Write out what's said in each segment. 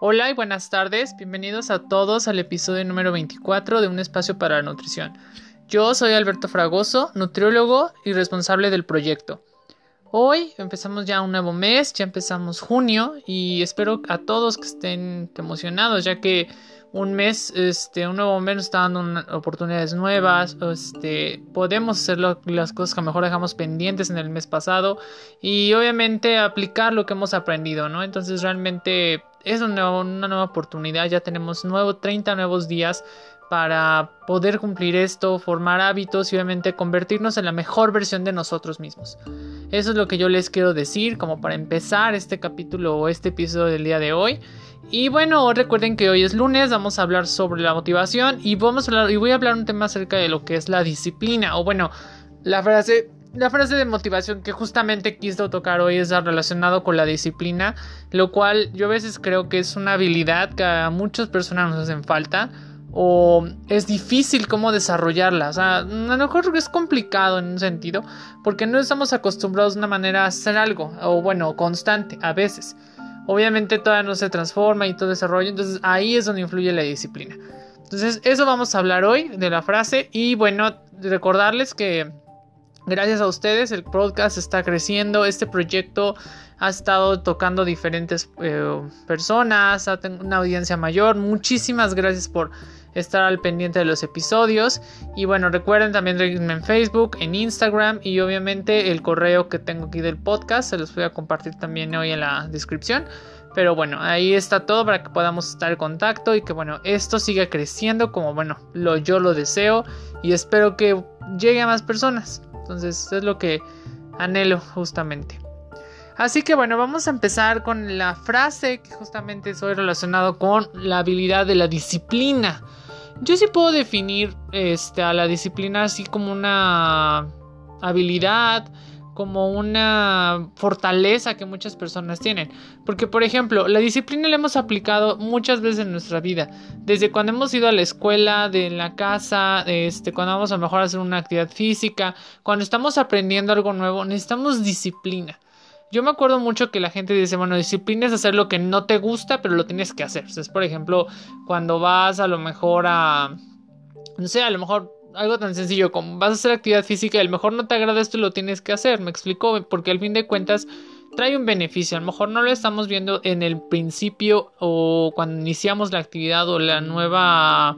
Hola y buenas tardes, bienvenidos a todos al episodio número 24 de Un Espacio para la Nutrición. Yo soy Alberto Fragoso, nutriólogo y responsable del proyecto. Hoy empezamos ya un nuevo mes, ya empezamos junio y espero a todos que estén emocionados ya que un mes, este, un nuevo mes nos está dando oportunidades nuevas, este, podemos hacer las cosas que mejor dejamos pendientes en el mes pasado y obviamente aplicar lo que hemos aprendido, ¿no? Entonces realmente es una, una nueva oportunidad, ya tenemos nuevo, 30 nuevos días para poder cumplir esto, formar hábitos y obviamente convertirnos en la mejor versión de nosotros mismos. Eso es lo que yo les quiero decir como para empezar este capítulo o este episodio del día de hoy. Y bueno, recuerden que hoy es lunes, vamos a hablar sobre la motivación y vamos a hablar y voy a hablar un tema acerca de lo que es la disciplina o bueno, la frase la frase de motivación que justamente quiso tocar hoy es relacionado con la disciplina, lo cual yo a veces creo que es una habilidad que a muchas personas nos hacen falta o es difícil cómo desarrollarla. O sea, a lo mejor es complicado en un sentido, porque no estamos acostumbrados de una manera a hacer algo, o bueno, constante a veces. Obviamente todavía no se transforma y todo desarrollo, entonces ahí es donde influye la disciplina. Entonces, eso vamos a hablar hoy de la frase y bueno, recordarles que gracias a ustedes el podcast está creciendo, este proyecto ha estado tocando diferentes eh, personas, ha tenido una audiencia mayor. Muchísimas gracias por estar al pendiente de los episodios. Y bueno, recuerden también seguirme en Facebook, en Instagram y obviamente el correo que tengo aquí del podcast. Se los voy a compartir también hoy en la descripción. Pero bueno, ahí está todo para que podamos estar en contacto y que bueno, esto siga creciendo como bueno, lo, yo lo deseo y espero que llegue a más personas. Entonces, es lo que anhelo justamente. Así que bueno, vamos a empezar con la frase que justamente soy relacionado con la habilidad de la disciplina. Yo sí puedo definir este, a la disciplina así como una habilidad, como una fortaleza que muchas personas tienen. Porque, por ejemplo, la disciplina la hemos aplicado muchas veces en nuestra vida. Desde cuando hemos ido a la escuela, de la casa, este, cuando vamos a mejor hacer una actividad física, cuando estamos aprendiendo algo nuevo, necesitamos disciplina. Yo me acuerdo mucho que la gente dice, bueno, disciplina es hacer lo que no te gusta, pero lo tienes que hacer. es por ejemplo, cuando vas a lo mejor a... No sé, a lo mejor algo tan sencillo como vas a hacer actividad física y a lo mejor no te agrada esto y lo tienes que hacer. Me explicó, porque al fin de cuentas trae un beneficio. A lo mejor no lo estamos viendo en el principio o cuando iniciamos la actividad o la nueva,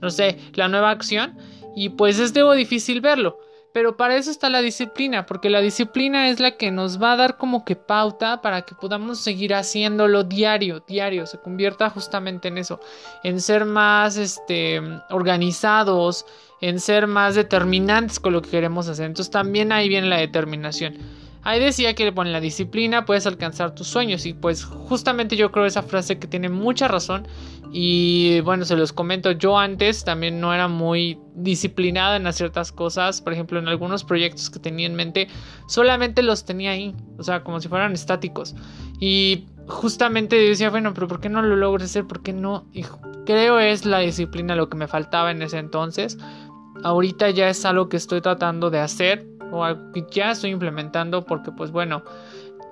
no sé, la nueva acción. Y pues es algo difícil verlo. Pero para eso está la disciplina, porque la disciplina es la que nos va a dar como que pauta para que podamos seguir haciéndolo diario, diario, se convierta justamente en eso, en ser más este organizados, en ser más determinantes con lo que queremos hacer. Entonces también ahí viene la determinación. Ahí decía que con la disciplina puedes alcanzar tus sueños y pues justamente yo creo esa frase que tiene mucha razón y bueno, se los comento, yo antes también no era muy disciplinada en ciertas cosas, por ejemplo, en algunos proyectos que tenía en mente, solamente los tenía ahí, o sea, como si fueran estáticos. Y justamente decía, bueno, pero ¿por qué no lo logro hacer? ¿Por qué no? Y creo es la disciplina lo que me faltaba en ese entonces. Ahorita ya es algo que estoy tratando de hacer o ya estoy implementando porque pues bueno,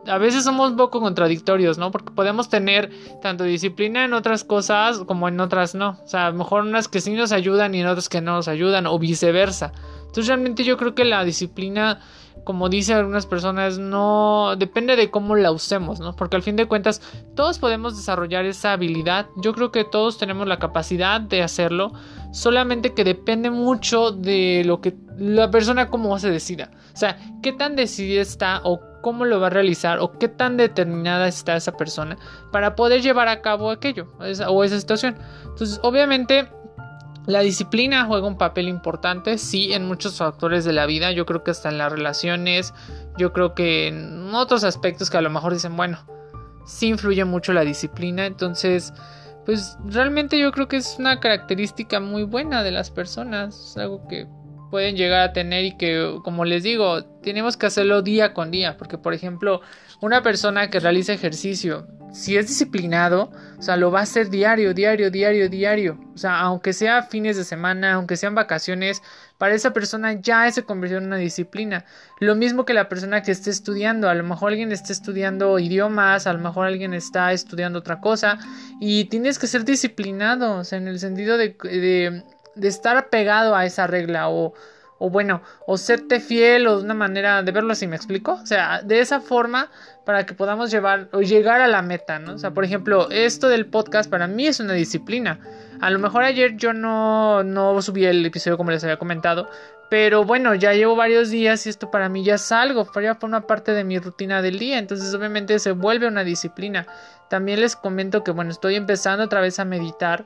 a veces somos un poco contradictorios, ¿no? Porque podemos tener tanto disciplina en otras cosas como en otras no. O sea, a lo mejor unas que sí nos ayudan y en otras que no nos ayudan o viceversa. Entonces realmente yo creo que la disciplina, como dicen algunas personas, no depende de cómo la usemos, ¿no? Porque al fin de cuentas todos podemos desarrollar esa habilidad. Yo creo que todos tenemos la capacidad de hacerlo, solamente que depende mucho de lo que la persona cómo se decida. O sea, qué tan decidida está o cómo lo va a realizar o qué tan determinada está esa persona para poder llevar a cabo aquello o esa situación. Entonces, obviamente, la disciplina juega un papel importante, sí, en muchos factores de la vida. Yo creo que hasta en las relaciones, yo creo que en otros aspectos que a lo mejor dicen, bueno, sí influye mucho la disciplina. Entonces, pues realmente yo creo que es una característica muy buena de las personas. Es algo que pueden llegar a tener y que, como les digo, tenemos que hacerlo día con día, porque por ejemplo, una persona que realiza ejercicio, si es disciplinado, o sea, lo va a hacer diario, diario, diario, diario. O sea, aunque sea fines de semana, aunque sean vacaciones, para esa persona ya se convirtió en una disciplina. Lo mismo que la persona que esté estudiando. A lo mejor alguien está estudiando idiomas, a lo mejor alguien está estudiando otra cosa. Y tienes que ser disciplinado, o sea, en el sentido de, de, de estar apegado a esa regla o o bueno, o serte fiel o de una manera de verlo así, ¿me explico? O sea, de esa forma para que podamos llevar o llegar a la meta, ¿no? O sea, por ejemplo, esto del podcast para mí es una disciplina. A lo mejor ayer yo no, no subí el episodio como les había comentado, pero bueno, ya llevo varios días y esto para mí ya es algo, ya forma parte de mi rutina del día, entonces obviamente se vuelve una disciplina. También les comento que bueno, estoy empezando otra vez a meditar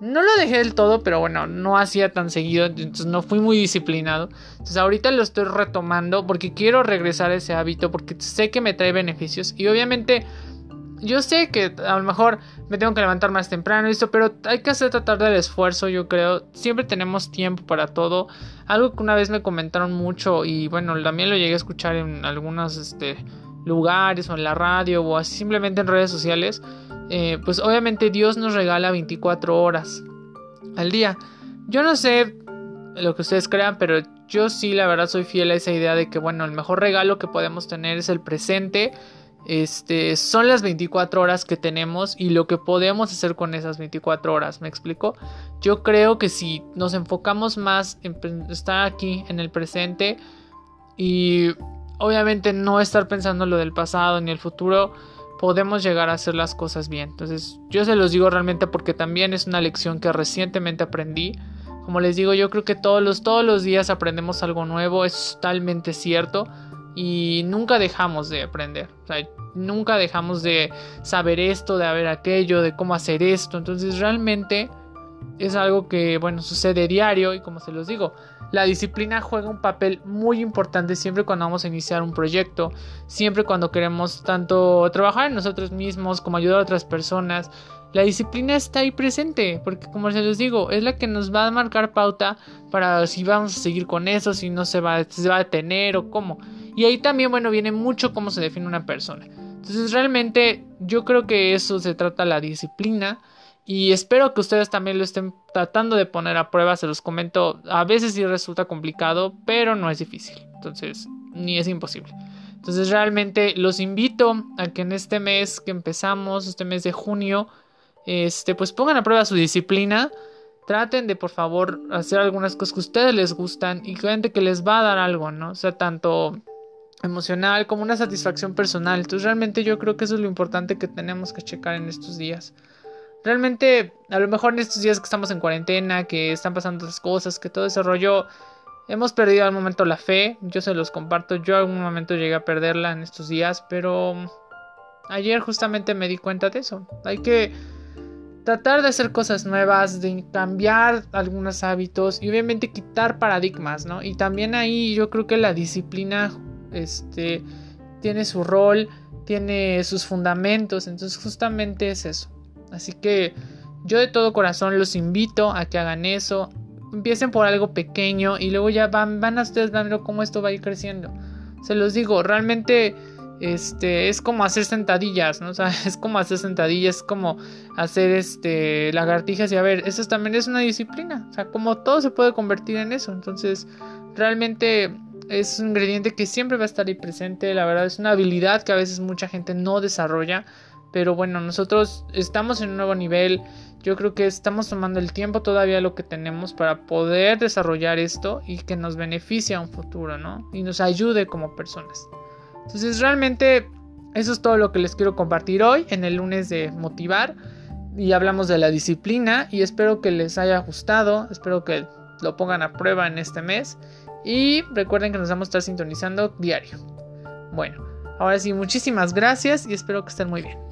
no lo dejé del todo, pero bueno, no hacía tan seguido, entonces no fui muy disciplinado. Entonces ahorita lo estoy retomando porque quiero regresar a ese hábito, porque sé que me trae beneficios. Y obviamente yo sé que a lo mejor me tengo que levantar más temprano y esto, pero hay que hacer tratar del esfuerzo, yo creo. Siempre tenemos tiempo para todo. Algo que una vez me comentaron mucho y bueno, también lo llegué a escuchar en algunos este, lugares o en la radio o así simplemente en redes sociales eh, pues obviamente Dios nos regala 24 horas al día. Yo no sé lo que ustedes crean, pero yo sí la verdad soy fiel a esa idea de que bueno, el mejor regalo que podemos tener es el presente. Este, son las 24 horas que tenemos y lo que podemos hacer con esas 24 horas, ¿me explico? Yo creo que si nos enfocamos más en estar aquí en el presente y obviamente no estar pensando lo del pasado ni el futuro, podemos llegar a hacer las cosas bien. Entonces, yo se los digo realmente porque también es una lección que recientemente aprendí. Como les digo, yo creo que todos los, todos los días aprendemos algo nuevo, es totalmente cierto. Y nunca dejamos de aprender. O sea, nunca dejamos de saber esto, de haber aquello, de cómo hacer esto. Entonces, realmente es algo que, bueno, sucede diario y como se los digo, la disciplina juega un papel muy importante siempre cuando vamos a iniciar un proyecto, siempre cuando queremos tanto trabajar en nosotros mismos como ayudar a otras personas. La disciplina está ahí presente, porque como se los digo, es la que nos va a marcar pauta para si vamos a seguir con eso, si no se va, se va a detener o cómo. Y ahí también, bueno, viene mucho cómo se define una persona. Entonces realmente yo creo que eso se trata la disciplina y espero que ustedes también lo estén tratando de poner a prueba, se los comento, a veces sí resulta complicado, pero no es difícil, entonces ni es imposible. Entonces realmente los invito a que en este mes que empezamos, este mes de junio, este, pues pongan a prueba su disciplina, traten de por favor hacer algunas cosas que ustedes les gustan y gente que les va a dar algo, ¿no? O sea, tanto emocional como una satisfacción personal. Entonces realmente yo creo que eso es lo importante que tenemos que checar en estos días. Realmente, a lo mejor en estos días que estamos en cuarentena, que están pasando esas cosas, que todo ese rollo, hemos perdido al momento la fe. Yo se los comparto, yo algún momento llegué a perderla en estos días, pero ayer justamente me di cuenta de eso. Hay que tratar de hacer cosas nuevas, de cambiar algunos hábitos y obviamente quitar paradigmas, ¿no? Y también ahí yo creo que la disciplina este tiene su rol, tiene sus fundamentos, entonces justamente es eso. Así que yo de todo corazón los invito a que hagan eso. Empiecen por algo pequeño y luego ya van, van a ustedes viendo cómo esto va a ir creciendo. Se los digo, realmente este es como hacer sentadillas, ¿no? O sea, es como hacer sentadillas, es como hacer este lagartijas y a ver, eso también es una disciplina, o sea, como todo se puede convertir en eso. Entonces, realmente es un ingrediente que siempre va a estar ahí presente, la verdad es una habilidad que a veces mucha gente no desarrolla pero bueno, nosotros estamos en un nuevo nivel. Yo creo que estamos tomando el tiempo todavía lo que tenemos para poder desarrollar esto y que nos beneficie a un futuro, ¿no? Y nos ayude como personas. Entonces realmente eso es todo lo que les quiero compartir hoy en el lunes de motivar. Y hablamos de la disciplina y espero que les haya gustado. Espero que lo pongan a prueba en este mes. Y recuerden que nos vamos a estar sintonizando diario. Bueno, ahora sí, muchísimas gracias y espero que estén muy bien.